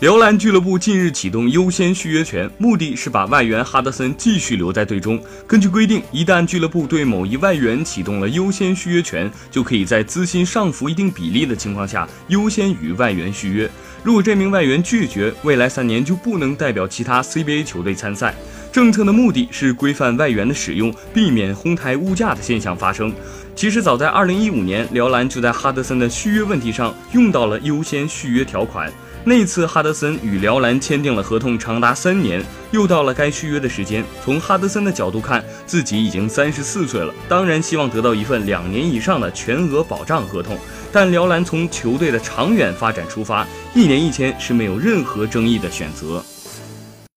辽篮俱乐部近日启动优先续约权，目的是把外援哈德森继续留在队中。根据规定，一旦俱乐部对某一外援启动了优先续约权，就可以在资薪上浮一定比例的情况下，优先与外援续约。如果这名外援拒绝，未来三年就不能代表其他 CBA 球队参赛。政策的目的是规范外援的使用，避免哄抬物价的现象发生。其实早在2015年，辽篮就在哈德森的续约问题上用到了优先续约条款。那次哈德森与辽篮签订了合同，长达三年，又到了该续约的时间。从哈德森的角度看，自己已经三十四岁了，当然希望得到一份两年以上的全额保障合同。但辽篮从球队的长远发展出发，一年一签是没有任何争议的选择。